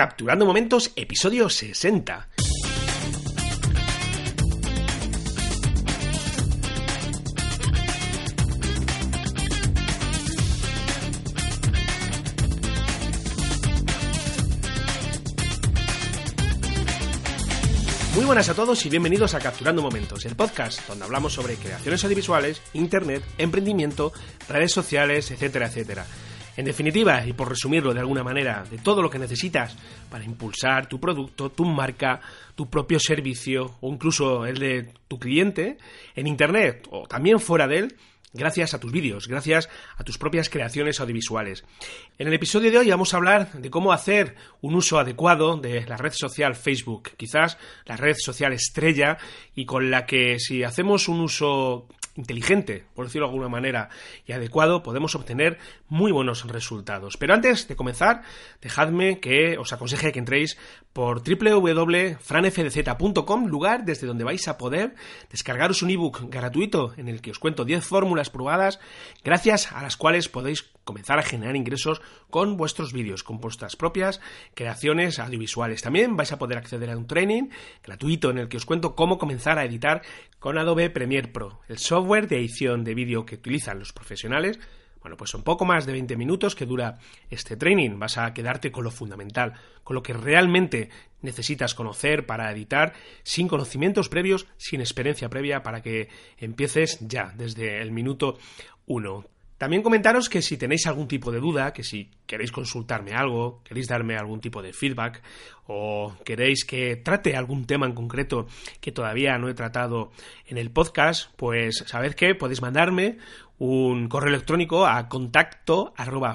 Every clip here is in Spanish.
Capturando Momentos, episodio 60. Muy buenas a todos y bienvenidos a Capturando Momentos, el podcast donde hablamos sobre creaciones audiovisuales, internet, emprendimiento, redes sociales, etcétera, etcétera. En definitiva, y por resumirlo de alguna manera, de todo lo que necesitas para impulsar tu producto, tu marca, tu propio servicio o incluso el de tu cliente en Internet o también fuera de él, gracias a tus vídeos, gracias a tus propias creaciones audiovisuales. En el episodio de hoy vamos a hablar de cómo hacer un uso adecuado de la red social Facebook, quizás la red social estrella y con la que si hacemos un uso inteligente, por decirlo de alguna manera, y adecuado, podemos obtener muy buenos resultados. Pero antes de comenzar, dejadme que os aconseje que entréis por www.franfdz.com, lugar desde donde vais a poder descargaros un ebook gratuito en el que os cuento 10 fórmulas probadas, gracias a las cuales podéis comenzar a generar ingresos con vuestros vídeos, con vuestras propias creaciones audiovisuales. También vais a poder acceder a un training gratuito en el que os cuento cómo comenzar a editar con Adobe Premiere Pro, el software de edición de vídeo que utilizan los profesionales bueno, pues son poco más de 20 minutos que dura este training. Vas a quedarte con lo fundamental, con lo que realmente necesitas conocer para editar, sin conocimientos previos, sin experiencia previa, para que empieces ya, desde el minuto uno. También comentaros que si tenéis algún tipo de duda, que si queréis consultarme algo, queréis darme algún tipo de feedback o queréis que trate algún tema en concreto que todavía no he tratado en el podcast, pues sabed que podéis mandarme un correo electrónico a contacto arroba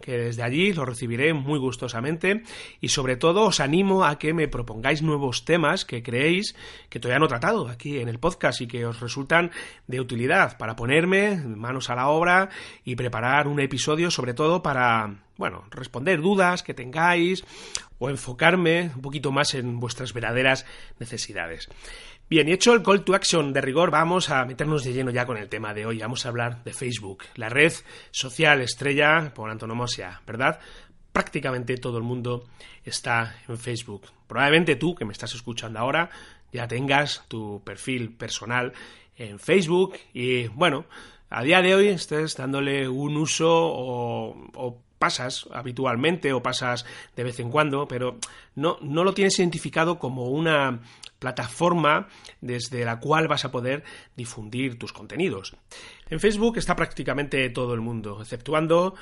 que desde allí lo recibiré muy gustosamente y sobre todo os animo a que me propongáis nuevos temas que creéis que todavía no he tratado aquí en el podcast y que os resultan de utilidad para ponerme manos a la obra y preparar un episodio sobre todo para bueno, responder dudas que tengáis o enfocarme un poquito más en vuestras verdaderas necesidades. Bien, y hecho el call to action de rigor, vamos a meternos de lleno ya con el tema de hoy. Vamos a hablar de Facebook, la red social estrella por antonomasia, ¿verdad? Prácticamente todo el mundo está en Facebook. Probablemente tú, que me estás escuchando ahora, ya tengas tu perfil personal en Facebook y, bueno, a día de hoy estés dándole un uso o, pasas habitualmente o pasas de vez en cuando, pero no, no lo tienes identificado como una plataforma desde la cual vas a poder difundir tus contenidos. En Facebook está prácticamente todo el mundo, exceptuando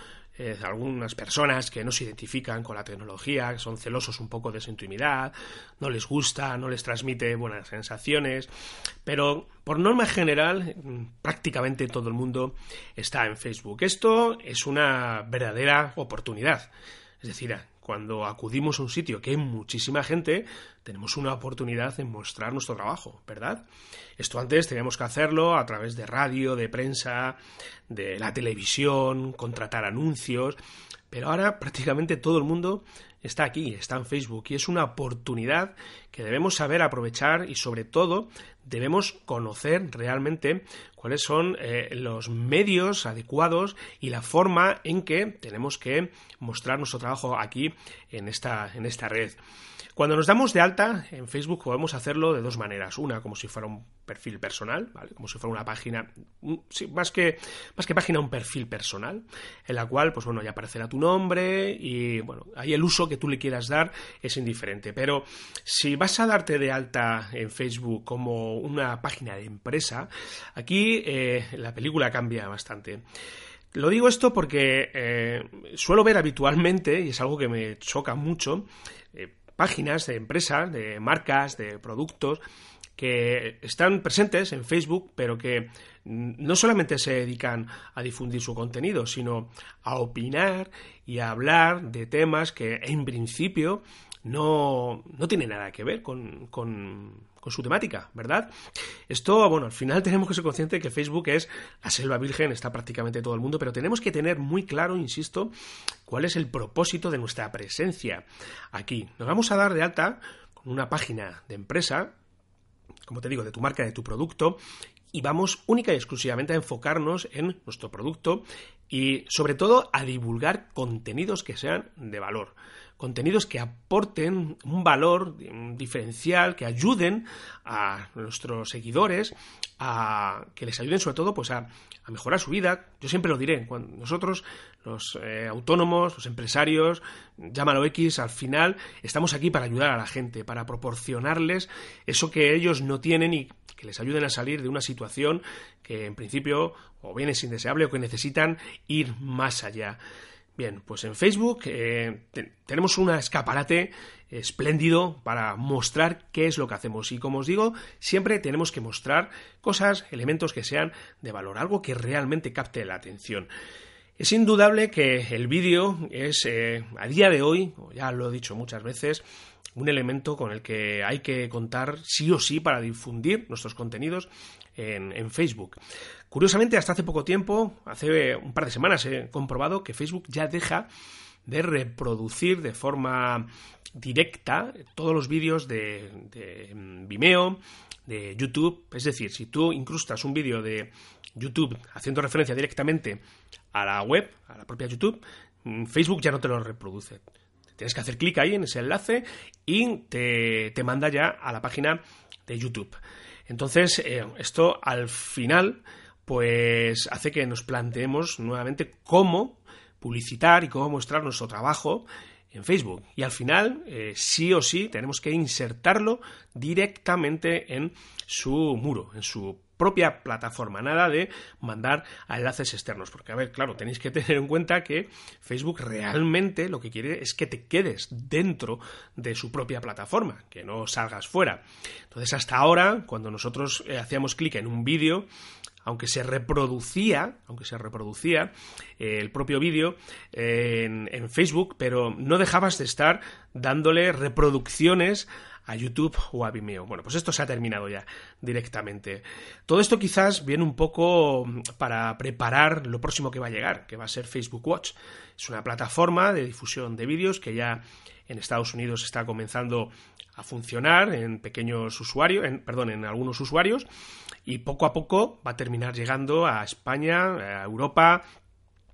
eh, algunas personas que no se identifican con la tecnología, que son celosos un poco de su intimidad, no les gusta, no les transmite buenas sensaciones, pero por norma general prácticamente todo el mundo está en Facebook. Esto es una verdadera oportunidad. Es decir, cuando acudimos a un sitio que hay muchísima gente, tenemos una oportunidad en mostrar nuestro trabajo, ¿verdad? Esto antes teníamos que hacerlo a través de radio, de prensa, de la televisión, contratar anuncios, pero ahora prácticamente todo el mundo está aquí, está en Facebook y es una oportunidad que debemos saber aprovechar y sobre todo debemos conocer realmente cuáles son eh, los medios adecuados y la forma en que tenemos que mostrar nuestro trabajo aquí en esta, en esta red. Cuando nos damos de alta en Facebook podemos hacerlo de dos maneras. Una, como si fuera un perfil personal. Como si fuera una página, más, que, más que página, un perfil personal, en la cual, pues bueno, ya aparecerá tu nombre y, bueno, ahí el uso que tú le quieras dar es indiferente. Pero si vas a darte de alta en Facebook como una página de empresa, aquí eh, la película cambia bastante. Lo digo esto porque eh, suelo ver habitualmente, y es algo que me choca mucho, eh, páginas de empresas, de marcas, de productos que están presentes en Facebook, pero que no solamente se dedican a difundir su contenido, sino a opinar y a hablar de temas que en principio no, no tienen nada que ver con, con, con, su temática, ¿verdad? Esto, bueno, al final tenemos que ser conscientes de que Facebook es la selva virgen, está prácticamente todo el mundo, pero tenemos que tener muy claro, insisto, cuál es el propósito de nuestra presencia aquí. Nos vamos a dar de alta con una página de empresa, como te digo, de tu marca, de tu producto, y vamos única y exclusivamente a enfocarnos en nuestro producto y sobre todo a divulgar contenidos que sean de valor contenidos que aporten un valor diferencial, que ayuden a nuestros seguidores, a que les ayuden sobre todo pues a, mejorar su vida. Yo siempre lo diré, cuando nosotros, los eh, autónomos, los empresarios, llámalo X, al final estamos aquí para ayudar a la gente, para proporcionarles eso que ellos no tienen y que les ayuden a salir de una situación que en principio o bien es indeseable o que necesitan ir más allá. Bien, pues en Facebook eh, tenemos un escaparate espléndido para mostrar qué es lo que hacemos. Y como os digo, siempre tenemos que mostrar cosas, elementos que sean de valor, algo que realmente capte la atención. Es indudable que el vídeo es, eh, a día de hoy, ya lo he dicho muchas veces, un elemento con el que hay que contar sí o sí para difundir nuestros contenidos en, Facebook. Curiosamente, hasta hace poco tiempo, hace un par de semanas, he comprobado que Facebook ya deja de reproducir de forma directa todos los vídeos de, de, Vimeo, de YouTube. Es decir, si tú incrustas un vídeo de YouTube haciendo referencia directamente a la web, a la propia YouTube, mm, Facebook ya no te lo reproduce. Tienes que hacer clic ahí en ese enlace y te, te manda ya a la página de YouTube. Entonces, eh, esto al final, pues hace que nos planteemos nuevamente cómo publicitar y cómo mostrar nuestro trabajo en Facebook. Y al final, eh, sí o sí, tenemos que insertarlo directamente en su muro, en su propia plataforma, nada de mandar a enlaces externos, porque a ver, claro, tenéis que tener en cuenta que Facebook realmente lo que quiere es que te quedes dentro de su propia plataforma, que no salgas fuera. Entonces, hasta ahora, cuando nosotros eh, hacíamos clic en un vídeo, aunque se reproducía, aunque se reproducía eh, el propio vídeo en, en, Facebook, pero no dejabas de estar dándole reproducciones a YouTube o a Vimeo. Bueno, pues esto se ha terminado ya directamente. Todo esto quizás viene un poco para preparar lo próximo que va a llegar, que va a ser Facebook Watch. Es una plataforma de difusión de vídeos que ya en Estados Unidos está comenzando a funcionar en pequeños usuarios, en, perdón, en algunos usuarios y poco a poco va a terminar llegando a España, a Europa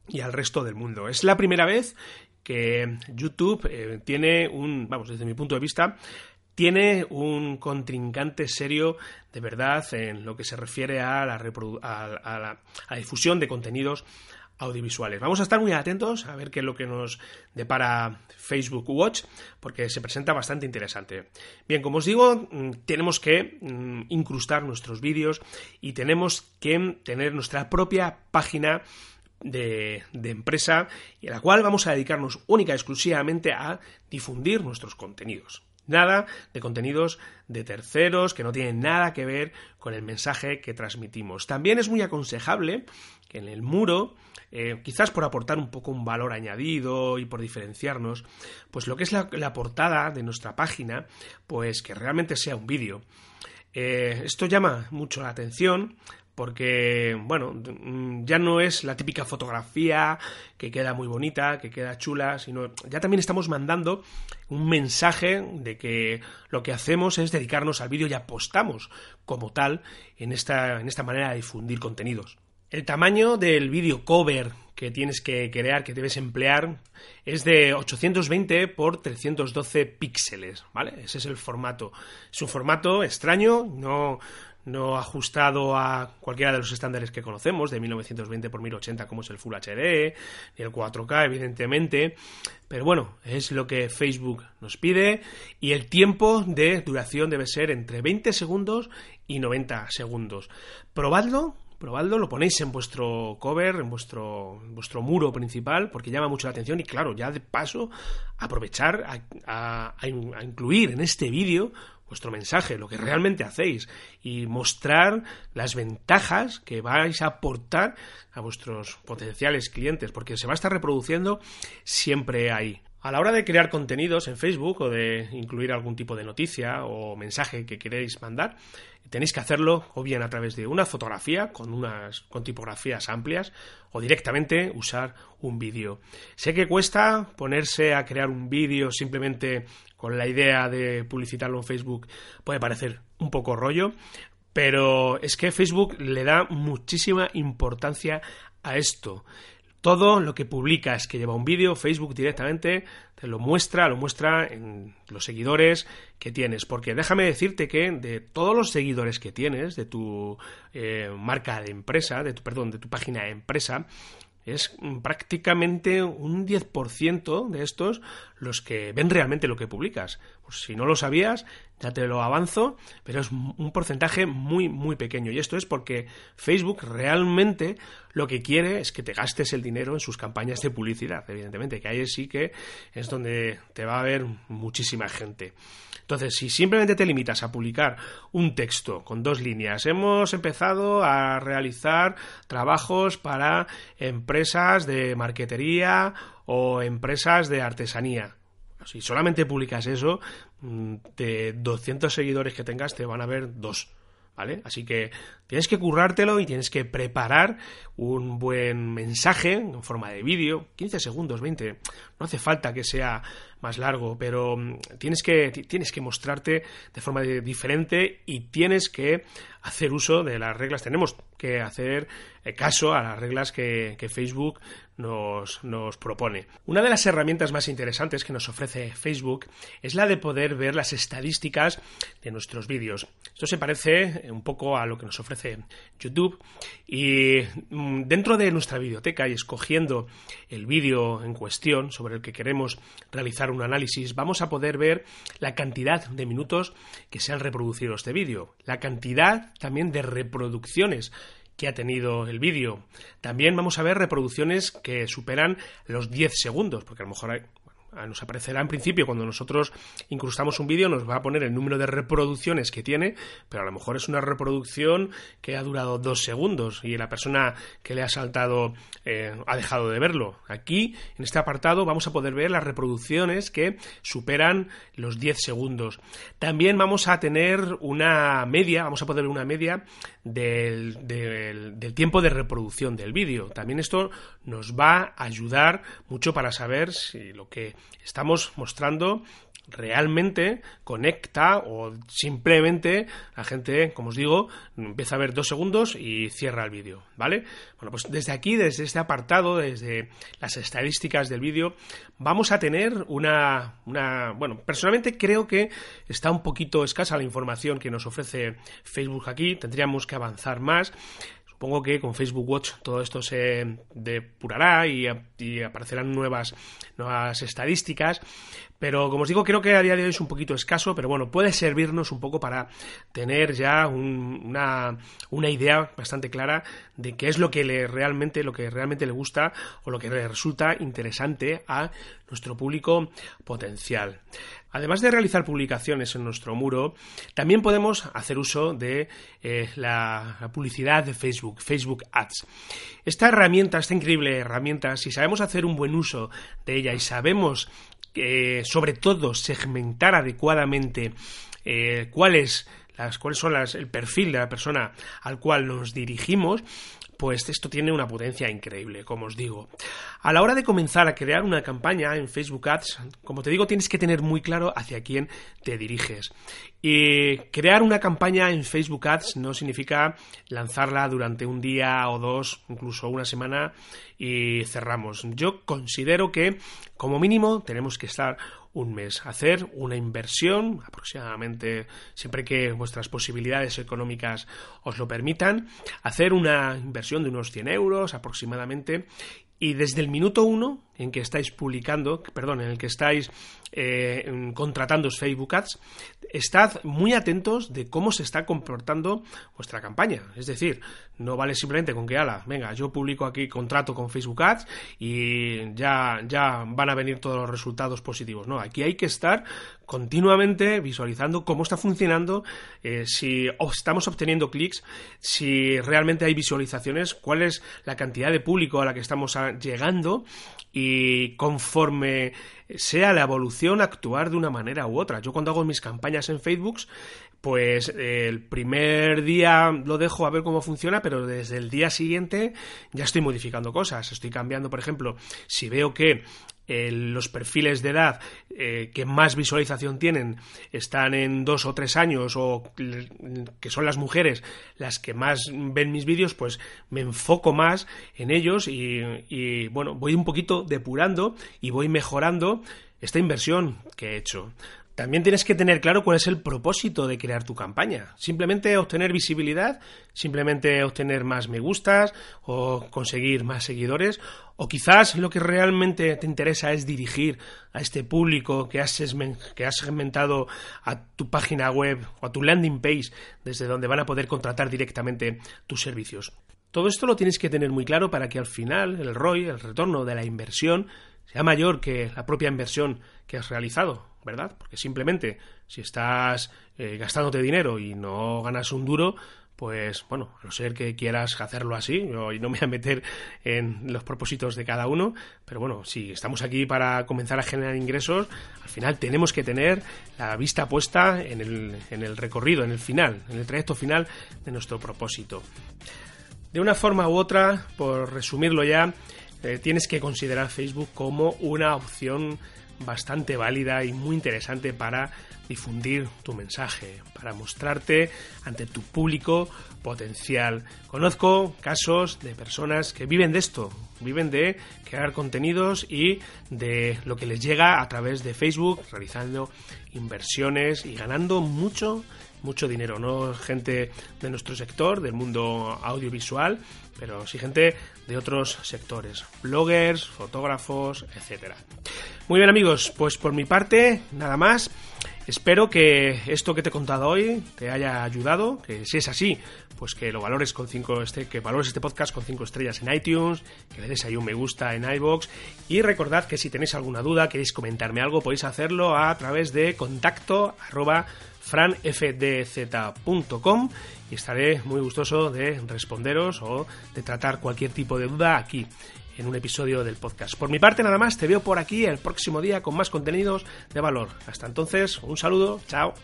y al resto del mundo. Es la primera vez que YouTube eh, tiene un, vamos, desde mi punto de vista, tiene un contrincante serio de verdad en lo que se refiere a la, a, la, difusión de contenidos audiovisuales. Vamos a estar muy atentos a ver qué es lo que nos depara Facebook Watch, porque se presenta bastante interesante. Bien, como os digo, mm, tenemos que mm, incrustar nuestros vídeos y tenemos que tener nuestra propia página de, de, empresa y a la cual vamos a dedicarnos única y exclusivamente a difundir nuestros contenidos. Nada de contenidos de terceros que no tienen nada que ver con el mensaje que transmitimos. También es muy aconsejable que en el muro, eh, quizás por aportar un poco un valor añadido y por diferenciarnos, pues lo que es la, portada de nuestra página, pues que realmente sea un vídeo. Eh, esto llama mucho la atención porque, bueno, mm, ya no es la típica fotografía que queda muy bonita, que queda chula, sino ya también estamos mandando un mensaje de que lo que hacemos es dedicarnos al vídeo y apostamos como tal en esta, en esta manera de difundir contenidos. El tamaño del vídeo cover que tienes que crear, que debes emplear, es de 820 por 312 píxeles, ¿vale? Ese es el formato. Es un formato extraño, no, no ajustado a cualquiera de los estándares que conocemos, de 1920 por 1080 como es el Full HD, ni el 4K evidentemente, pero bueno, es lo que Facebook nos pide y el tiempo de duración debe ser entre 20 segundos y 90 segundos. Probadlo, probadlo, lo ponéis en vuestro cover, en vuestro, vuestro muro principal, porque llama mucho la atención y claro, ya de paso aprovechar a incluir en este vídeo vuestro mensaje, lo que realmente hacéis y mostrar las ventajas que vais a aportar a vuestros potenciales clientes, porque se va a estar reproduciendo siempre ahí. A la hora de crear contenidos en Facebook o de incluir algún tipo de noticia o mensaje que queréis mandar, tenéis que hacerlo o bien a través de una fotografía con unas con tipografías amplias o directamente usar un vídeo. Sé que cuesta ponerse a crear un vídeo simplemente con la idea de publicitarlo en Facebook puede parecer un poco rollo, pero es que Facebook le da muchísima importancia a esto todo lo que publicas que lleva un vídeo, Facebook directamente te lo muestra, lo muestra en los seguidores que tienes. Porque déjame decirte que de todos los seguidores que tienes, de tu eh, marca de empresa, de tu, perdón, de tu página de empresa, es prácticamente un 10% de estos los que ven realmente lo que publicas. Pues si no lo sabías, ya te lo avanzo, pero es un porcentaje muy, muy pequeño. Y esto es porque Facebook realmente lo que quiere es que te gastes el dinero en sus campañas de publicidad, evidentemente, que ahí sí que es donde te va a ver muchísima gente. Entonces, si simplemente te limitas a publicar un texto con dos líneas, hemos empezado a realizar trabajos para empresas de marquetería o empresas de artesanía. Si solamente publicas eso, mm, de 200 seguidores que tengas te van a ver dos. ¿Vale? Así que tienes que currártelo y tienes que preparar un buen mensaje en forma de vídeo, 15 segundos, 20. No hace falta que sea más largo, pero mm, tienes que, tienes que mostrarte de forma diferente y tienes que hacer uso de las reglas. Tenemos que hacer eh, caso a las reglas que, Facebook nos, nos, propone. Una de las herramientas más interesantes que nos ofrece Facebook es la de poder ver las estadísticas de nuestros vídeos. Esto se parece un poco a lo que nos ofrece YouTube y mm, dentro de nuestra biblioteca y escogiendo el vídeo en cuestión sobre el que queremos realizar un análisis, vamos a poder ver la cantidad de minutos que se han reproducido este vídeo, la cantidad también de reproducciones que ha tenido el vídeo. También vamos a ver reproducciones que superan los 10 segundos, porque a lo mejor hay, nos aparecerá en principio cuando nosotros incrustamos un vídeo, nos va a poner el número de reproducciones que tiene, pero a lo mejor es una reproducción que ha durado dos segundos y la persona que le ha saltado eh, ha dejado de verlo. Aquí, en este apartado, vamos a poder ver las reproducciones que superan los 10 segundos. También vamos a tener una media, vamos a poder ver una media del, del tiempo de reproducción del vídeo. También esto nos va a ayudar mucho para saber si lo que estamos mostrando realmente conecta o simplemente la gente, como os digo, empieza a ver dos segundos y cierra el vídeo, ¿vale? Bueno, pues desde aquí, desde este apartado, desde las estadísticas del vídeo, vamos a tener una, una, bueno, personalmente creo que está un poquito escasa la información que nos ofrece Facebook aquí, tendríamos que avanzar más. Supongo que con Facebook Watch todo esto se depurará y, aparecerán nuevas, nuevas estadísticas. Pero como os digo, creo que a día de hoy es un poquito escaso, pero bueno, puede servirnos un poco para tener ya una, una, idea bastante clara de qué es lo que le realmente, lo que realmente le gusta o lo que le resulta interesante a nuestro público potencial. Además de realizar publicaciones en nuestro muro, también podemos hacer uso de eh, la, publicidad de Facebook, Facebook Ads. Esta herramienta, esta increíble herramienta, si sabemos hacer un buen uso de ella y sabemos sobre todo segmentar adecuadamente eh, cuáles cuáles son las, el perfil de la persona al cual nos dirigimos, pues esto tiene una potencia increíble, como os digo. A la hora de comenzar a crear una campaña en Facebook Ads, como te digo, tienes que tener muy claro hacia quién te diriges. Y crear una campaña en Facebook Ads no significa lanzarla durante un día o dos, incluso una semana y cerramos. Yo considero que como mínimo tenemos que estar un mes. Hacer una inversión, aproximadamente siempre que vuestras posibilidades económicas os lo permitan, hacer una inversión de unos 100 euros aproximadamente y desde el minuto uno en que estáis publicando, perdón, en el que estáis eh, contratando Facebook Ads, estad muy atentos de cómo se está comportando vuestra campaña. Es decir, no vale simplemente con que, ala, venga, yo publico aquí contrato con Facebook Ads y ya, ya van a venir todos los resultados positivos. No, aquí hay que estar continuamente visualizando cómo está funcionando, eh, si estamos obteniendo clics, si realmente hay visualizaciones, cuál es la cantidad de público a la que estamos llegando y conforme sea la evolución actuar de una manera u otra. Yo cuando hago mis campañas en Facebook, pues el primer día lo dejo a ver cómo funciona, pero desde el día siguiente ya estoy modificando cosas. Estoy cambiando, por ejemplo, si veo que eh, los perfiles de edad eh, que más visualización tienen están en dos o tres años o que son las mujeres las que más ven mis vídeos, pues me enfoco más en ellos y, y bueno, voy un poquito depurando y voy mejorando esta inversión que he hecho. También tienes que tener claro cuál es el propósito de crear tu campaña. Simplemente obtener visibilidad, simplemente obtener más me gustas o conseguir más seguidores. O quizás lo que realmente te interesa es dirigir a este público que has, segmentado a tu página web o a tu landing page desde donde van a poder contratar directamente tus servicios. Todo esto lo tienes que tener muy claro para que al final el ROI, el retorno de la inversión, sea mayor que la propia inversión que has realizado. ¿Verdad? Porque simplemente si estás eh, gastándote dinero y no ganas un duro, pues bueno, a no ser que quieras hacerlo así, yo no me voy a meter en los propósitos de cada uno, pero bueno, si estamos aquí para comenzar a generar ingresos, al final tenemos que tener la vista puesta en el, en el recorrido, en el final, en el trayecto final de nuestro propósito. De una forma u otra, por resumirlo ya, eh, tienes que considerar Facebook como una opción bastante válida y muy interesante para difundir tu mensaje, para mostrarte ante tu público potencial. Conozco casos de personas que viven de esto, viven de crear contenidos y de lo que les llega a través de Facebook, realizando inversiones y ganando mucho, mucho dinero. No gente de nuestro sector, del mundo audiovisual, pero sí gente de otros sectores, bloggers, fotógrafos, etcétera. Muy bien amigos, pues por mi parte, nada más. Espero que esto que te he contado hoy te haya ayudado, que si es así, pues que lo valores con cinco este, que valores este podcast con cinco estrellas en iTunes, que le des ahí un me gusta en iBox y recordad que si tenéis alguna duda, queréis comentarme algo, podéis hacerlo a través de contacto arroba franfdz.com y estaré muy gustoso de responderos o de tratar cualquier tipo de duda aquí en un episodio del podcast. Por mi parte nada más, te veo por aquí el próximo día con más contenidos de valor. Hasta entonces, un saludo, chao.